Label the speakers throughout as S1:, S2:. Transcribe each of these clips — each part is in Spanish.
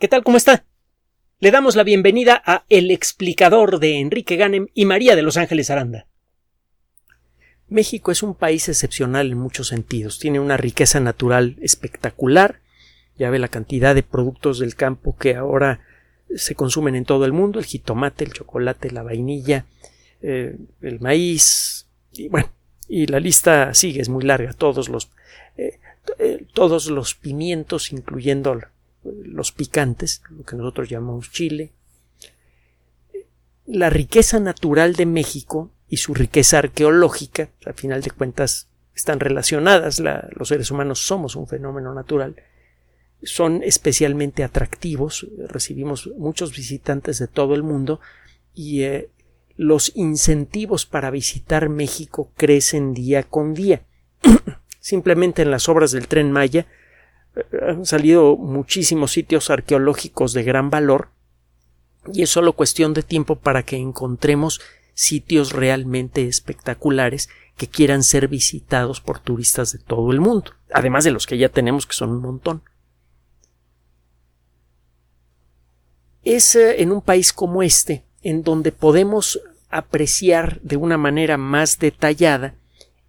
S1: ¿Qué tal? ¿Cómo está? Le damos la bienvenida a El explicador de Enrique Ganem y María de Los Ángeles Aranda. México es un país excepcional en muchos sentidos. Tiene una riqueza natural espectacular. Ya ve la cantidad de productos del campo que ahora se consumen en todo el mundo: el jitomate, el chocolate, la vainilla, eh, el maíz. Y bueno, y la lista sigue, es muy larga. Todos los, eh, eh, todos los pimientos, incluyendo los picantes, lo que nosotros llamamos chile. La riqueza natural de México y su riqueza arqueológica, a final de cuentas están relacionadas, los seres humanos somos un fenómeno natural, son especialmente atractivos, recibimos muchos visitantes de todo el mundo y eh, los incentivos para visitar México crecen día con día. Simplemente en las obras del tren Maya han salido muchísimos sitios arqueológicos de gran valor y es solo cuestión de tiempo para que encontremos sitios realmente espectaculares que quieran ser visitados por turistas de todo el mundo, además de los que ya tenemos que son un montón. Es eh, en un país como este en donde podemos apreciar de una manera más detallada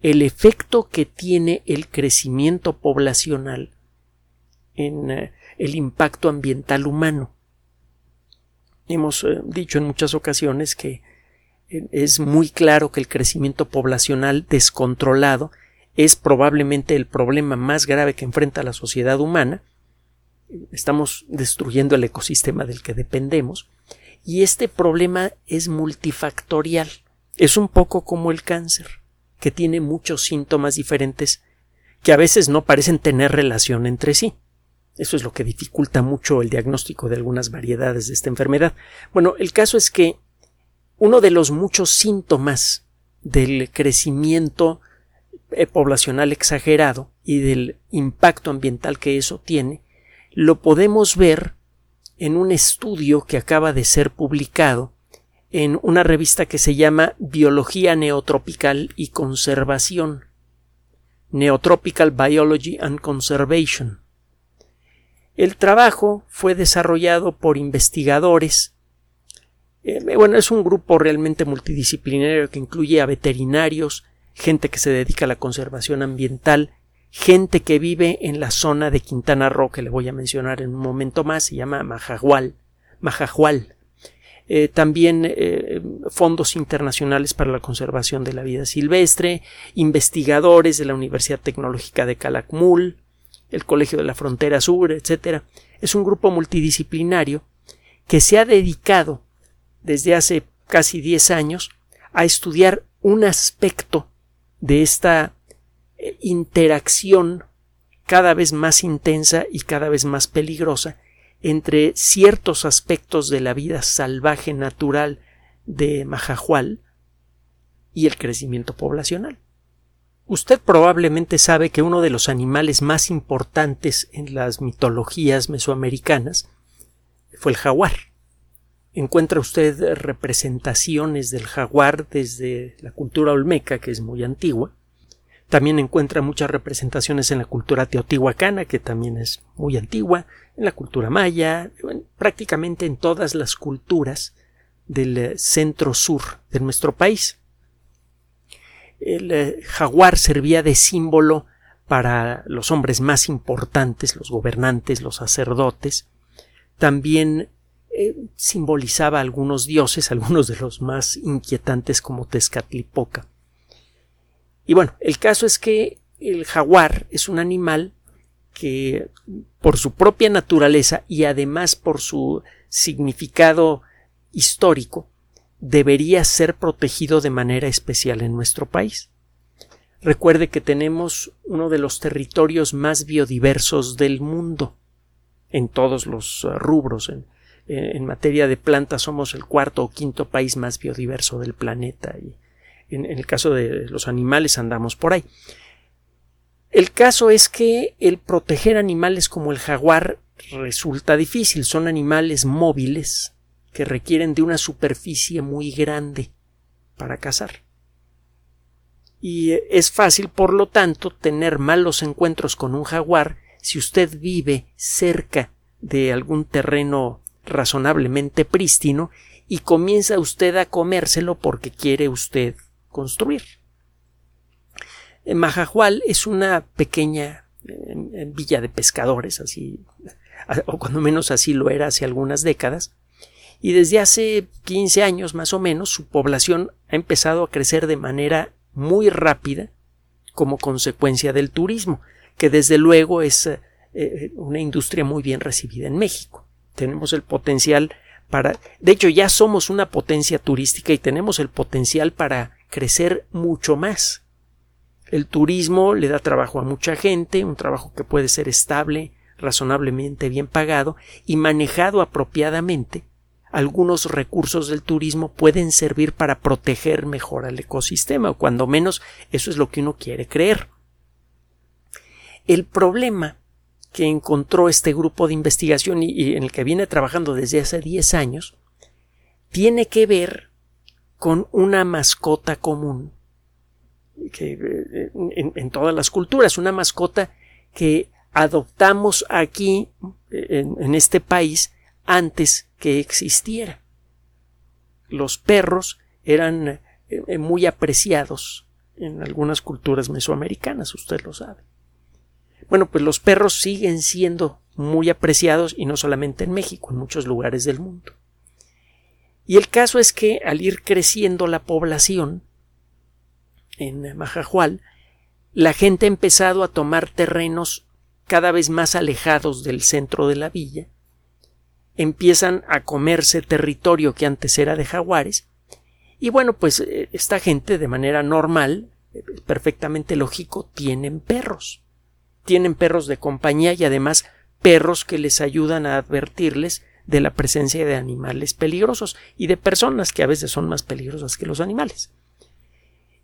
S1: el efecto que tiene el crecimiento poblacional en eh, el impacto ambiental humano. Hemos eh, dicho en muchas ocasiones que eh, es muy claro que el crecimiento poblacional descontrolado es probablemente el problema más grave que enfrenta la sociedad humana. Estamos destruyendo el ecosistema del que dependemos y este problema es multifactorial. Es un poco como el cáncer, que tiene muchos síntomas diferentes que a veces no parecen tener relación entre sí. Eso es lo que dificulta mucho el diagnóstico de algunas variedades de esta enfermedad. Bueno, el caso es que uno de los muchos síntomas del crecimiento eh, poblacional exagerado y del impacto ambiental que eso tiene, lo podemos ver en un estudio que acaba de ser publicado en una revista que se llama Biología Neotropical y Conservación. Neotropical Biology and Conservation. El trabajo fue desarrollado por investigadores. Eh, bueno, es un grupo realmente multidisciplinario que incluye a veterinarios, gente que se dedica a la conservación ambiental, gente que vive en la zona de Quintana Roo, que le voy a mencionar en un momento más, se llama Majahual. Majahual. Eh, también eh, fondos internacionales para la conservación de la vida silvestre, investigadores de la Universidad Tecnológica de Calakmul, el Colegio de la Frontera Sur, etc. Es un grupo multidisciplinario que se ha dedicado desde hace casi 10 años a estudiar un aspecto de esta eh, interacción cada vez más intensa y cada vez más peligrosa entre ciertos aspectos de la vida salvaje natural de Majahual y el crecimiento poblacional. Usted probablemente sabe que uno de los animales más importantes en las mitologías mesoamericanas fue el jaguar. Encuentra usted representaciones del jaguar desde la cultura olmeca, que es muy antigua. También encuentra muchas representaciones en la cultura teotihuacana, que también es muy antigua, en la cultura maya, prácticamente en todas las culturas del centro sur de nuestro país el eh, jaguar servía de símbolo para los hombres más importantes, los gobernantes, los sacerdotes. También eh, simbolizaba a algunos dioses, algunos de los más inquietantes como Tezcatlipoca. Y bueno, el caso es que el jaguar es un animal que por su propia naturaleza y además por su significado histórico debería ser protegido de manera especial en nuestro país. Recuerde que tenemos uno de los territorios más biodiversos del mundo en todos los uh, rubros. En, materia de plantas somos el cuarto o quinto país más biodiverso del planeta y en el caso de los animales andamos por ahí. El caso es que el proteger animales como el jaguar resulta difícil. Son animales móviles que requieren de una superficie muy grande para cazar. Y es fácil, por lo tanto, tener malos encuentros con un jaguar si usted vive cerca de algún terreno razonablemente prístino y comienza usted a comérselo porque quiere usted construir. Majajual es una pequeña villa de pescadores, así, o cuando menos así lo era hace algunas décadas, y desde hace 15 años más o menos su población ha empezado a crecer de manera muy rápida como consecuencia del turismo, que desde luego es eh, eh, una industria muy bien recibida en México. Tenemos el potencial para, de hecho ya somos una potencia turística y tenemos el potencial para crecer mucho más. El turismo le da trabajo a mucha gente, un trabajo que puede ser estable, razonablemente bien pagado y manejado apropiadamente. Algunos recursos del turismo pueden servir para proteger mejor al ecosistema, o cuando menos eso es lo que uno quiere creer. El problema que encontró este grupo de investigación y, en el que viene trabajando desde hace 10 años tiene que ver con una mascota común que, eh, en, todas las culturas, una mascota que adoptamos aquí en, este país antes que existiera. Los perros eran eh, eh, muy apreciados en algunas culturas mesoamericanas, usted lo sabe. Bueno, pues los perros siguen siendo muy apreciados y no solamente en México, en muchos lugares del mundo. Y el caso es que al ir creciendo la población, en Majajual, la gente ha empezado a tomar terrenos cada vez más alejados del centro de la villa, empiezan a comerse territorio que antes era de jaguares, y bueno, pues eh, esta gente de manera normal, eh, perfectamente lógico, tienen perros. Tienen perros de compañía y además perros que les ayudan a advertirles de la presencia de animales peligrosos y de personas que a veces son más peligrosas que los animales.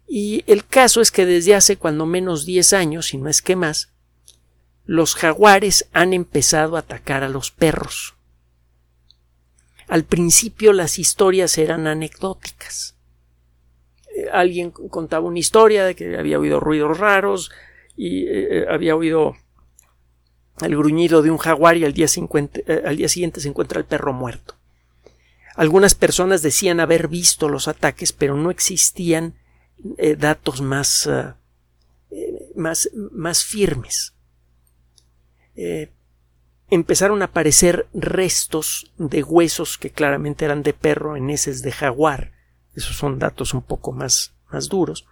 S1: Y el caso es que desde hace cuando menos 10 años, si no es que más, los jaguares han empezado a atacar a los perros. Al principio las historias eran anecdóticas. Eh, alguien contaba una historia de que había oído ruidos raros y eh, eh, había oído el gruñido de un jaguar y al día, al día siguiente se encuentra el perro muerto. Algunas personas decían haber visto los ataques, pero no existían datos más, más, más, firmes. Empezaron a aparecer restos de huesos que claramente eran de perro en heces de jaguar. Esos son datos un poco más, más duros.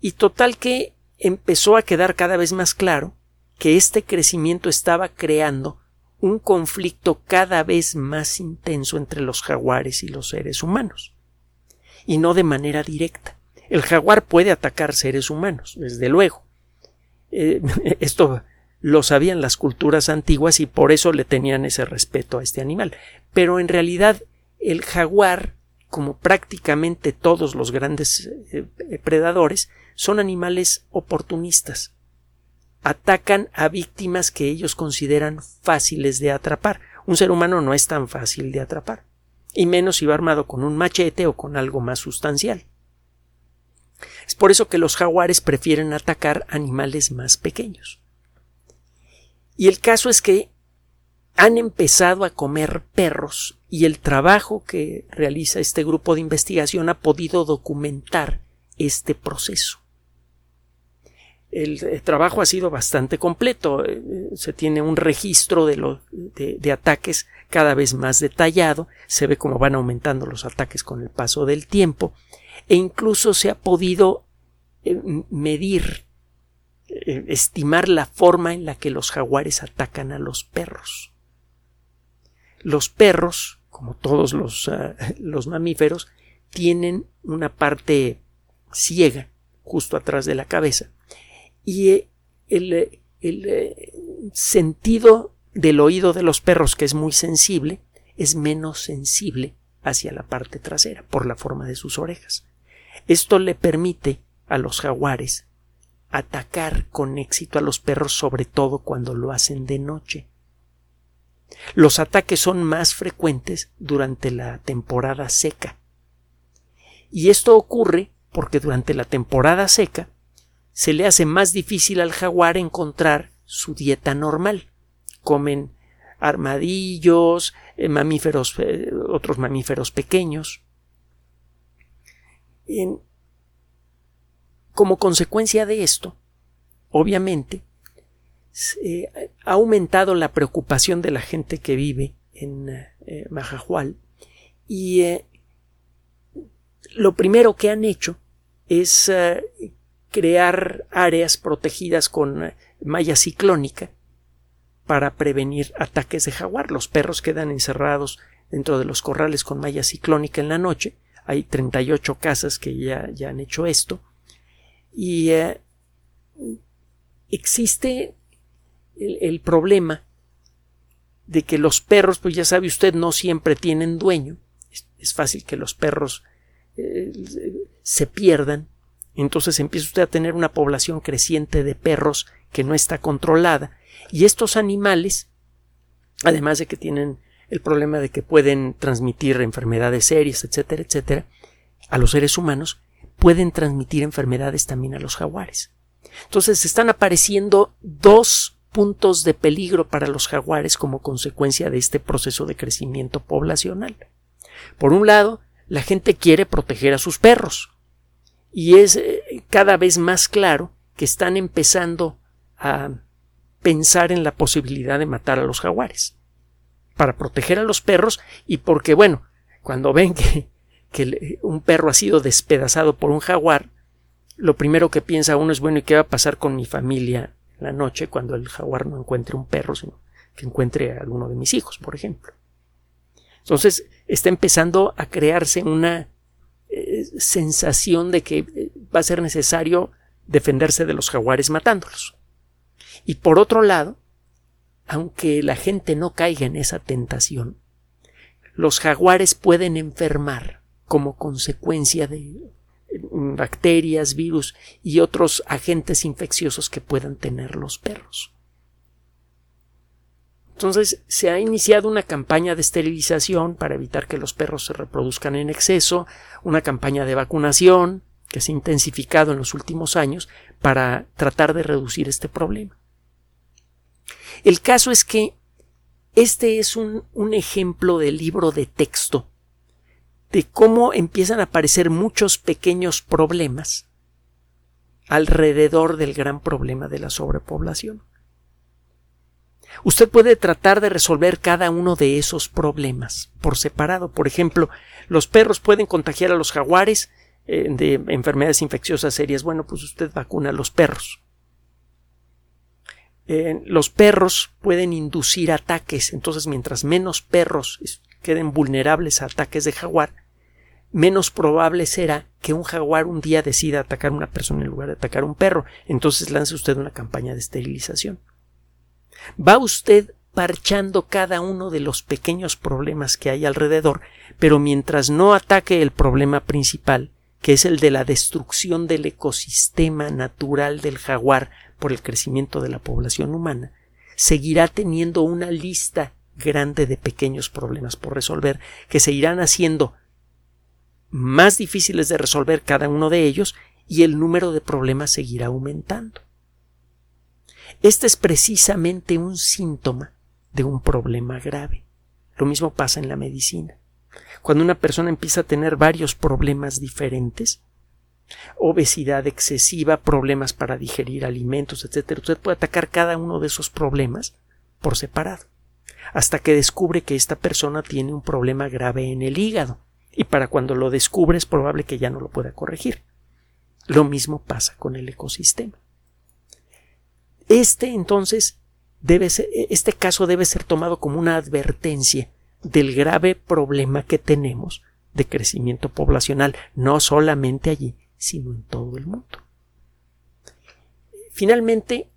S1: Y total que empezó a quedar cada vez más claro que este crecimiento estaba creando un conflicto cada vez más intenso entre los jaguares y los seres humanos. Y no de manera directa. El jaguar puede atacar seres humanos, desde luego. Eh, esto lo sabían las culturas antiguas y por eso le tenían ese respeto a este animal. Pero en realidad el jaguar, como prácticamente todos los grandes eh, predadores, son animales oportunistas. Atacan a víctimas que ellos consideran fáciles de atrapar. Un ser humano no es tan fácil de atrapar, y menos si va armado con un machete o con algo más sustancial. Es por eso que los jaguares prefieren atacar animales más pequeños. Y el caso es que han empezado a comer perros y el trabajo que realiza este grupo de investigación ha podido documentar este proceso. El, trabajo ha sido bastante completo. Eh, se tiene un registro de, de ataques cada vez más detallado. Se ve cómo van aumentando los ataques con el paso del tiempo e incluso se ha podido eh, medir, eh, estimar la forma en la que los jaguares atacan a los perros. Los perros, como todos los, ah, mamíferos, tienen una parte ciega justo atrás de la cabeza y eh, el, el sentido del oído de los perros, que es muy sensible, es menos sensible hacia la parte trasera por la forma de sus orejas. Esto le permite a los jaguares atacar con éxito a los perros sobre todo cuando lo hacen de noche. Los ataques son más frecuentes durante la temporada seca. Y esto ocurre porque durante la temporada seca se le hace más difícil al jaguar encontrar su dieta normal. Comen armadillos, eh, mamíferos, eh, otros mamíferos pequeños. Como consecuencia de esto, obviamente, ha aumentado la preocupación de la gente que vive en eh, y lo primero que han hecho es crear áreas protegidas con malla ciclónica para prevenir ataques de jaguar. Los perros quedan encerrados dentro de los corrales con malla ciclónica en la noche. Hay 38 casas que ya, ya han hecho esto. Y eh, existe el, problema de que los perros, pues ya sabe usted, no siempre tienen dueño. Es, fácil que los perros eh, se pierdan. Entonces empieza usted a tener una población creciente de perros que no está controlada y estos animales, además de que tienen el problema de que pueden transmitir enfermedades serias, etcétera, etcétera, a los seres humanos, pueden transmitir enfermedades también a los jaguares. Entonces están apareciendo dos puntos de peligro para los jaguares como consecuencia de este proceso de crecimiento poblacional. Por un lado, la gente quiere proteger a sus perros y es eh, cada vez más claro que están empezando a pensar en la posibilidad de matar a los jaguares para proteger a los perros y porque, bueno, cuando ven que, que un perro ha sido despedazado por un jaguar, lo primero que piensa uno es, bueno, ¿y qué va a pasar con mi familia la noche cuando el jaguar no encuentre un perro, sino que encuentre a alguno de mis hijos, por ejemplo? Entonces está empezando a crearse una eh, sensación de que eh, va a ser necesario defenderse de los jaguares matándolos. Y por otro lado, aunque la gente no caiga en esa tentación, los jaguares pueden enfermar como consecuencia de bacterias, virus y otros agentes infecciosos que puedan tener los perros. Entonces se ha iniciado una campaña de esterilización para evitar que los perros se reproduzcan en exceso, una campaña de vacunación que se ha intensificado en los últimos años para tratar de reducir este problema. El caso es que este es un, ejemplo de libro de texto de cómo empiezan a aparecer muchos pequeños problemas alrededor del gran problema de la sobrepoblación. Usted puede tratar de resolver cada uno de esos problemas por separado. Por ejemplo, los perros pueden contagiar a los jaguares eh, de enfermedades infecciosas serias. Bueno, pues usted vacuna a los perros. Los perros pueden inducir ataques, entonces mientras menos perros queden vulnerables a ataques de jaguar, menos probable será que un jaguar un día decida atacar a una persona en lugar de atacar a un perro. Entonces lance usted una campaña de esterilización. Va usted parchando cada uno de los pequeños problemas que hay alrededor, pero mientras no ataque el problema principal, que es el de la destrucción del ecosistema natural del jaguar por el crecimiento de la población humana, seguirá teniendo una lista grande de pequeños problemas por resolver que se irán haciendo más difíciles de resolver cada uno de ellos y el número de problemas seguirá aumentando. Este es precisamente un síntoma de un problema grave. Lo mismo pasa en la medicina. Cuando una persona empieza a tener varios problemas diferentes, obesidad excesiva, problemas para digerir alimentos, etc. Usted puede atacar cada uno de esos problemas por separado, hasta que descubre que esta persona tiene un problema grave en el hígado, y para cuando lo descubre es probable que ya no lo pueda corregir. Lo mismo pasa con el ecosistema. Este entonces debe ser, este caso debe ser tomado como una advertencia del grave problema que tenemos de crecimiento poblacional, no solamente allí, sino en todo el mundo. Finalmente,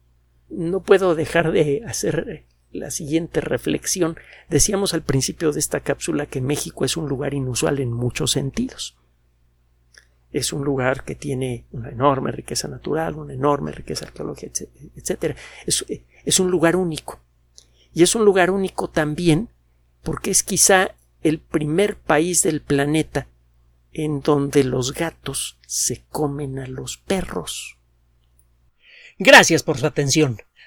S1: no puedo dejar de hacer la siguiente reflexión. Decíamos al principio de esta cápsula que México es un lugar inusual en muchos sentidos. Es un lugar que tiene una enorme riqueza natural, una enorme riqueza arqueológica, etc. Es, es un lugar único. Y es un lugar único también porque es quizá el primer país del planeta en donde los gatos se comen a los perros. Gracias por su atención.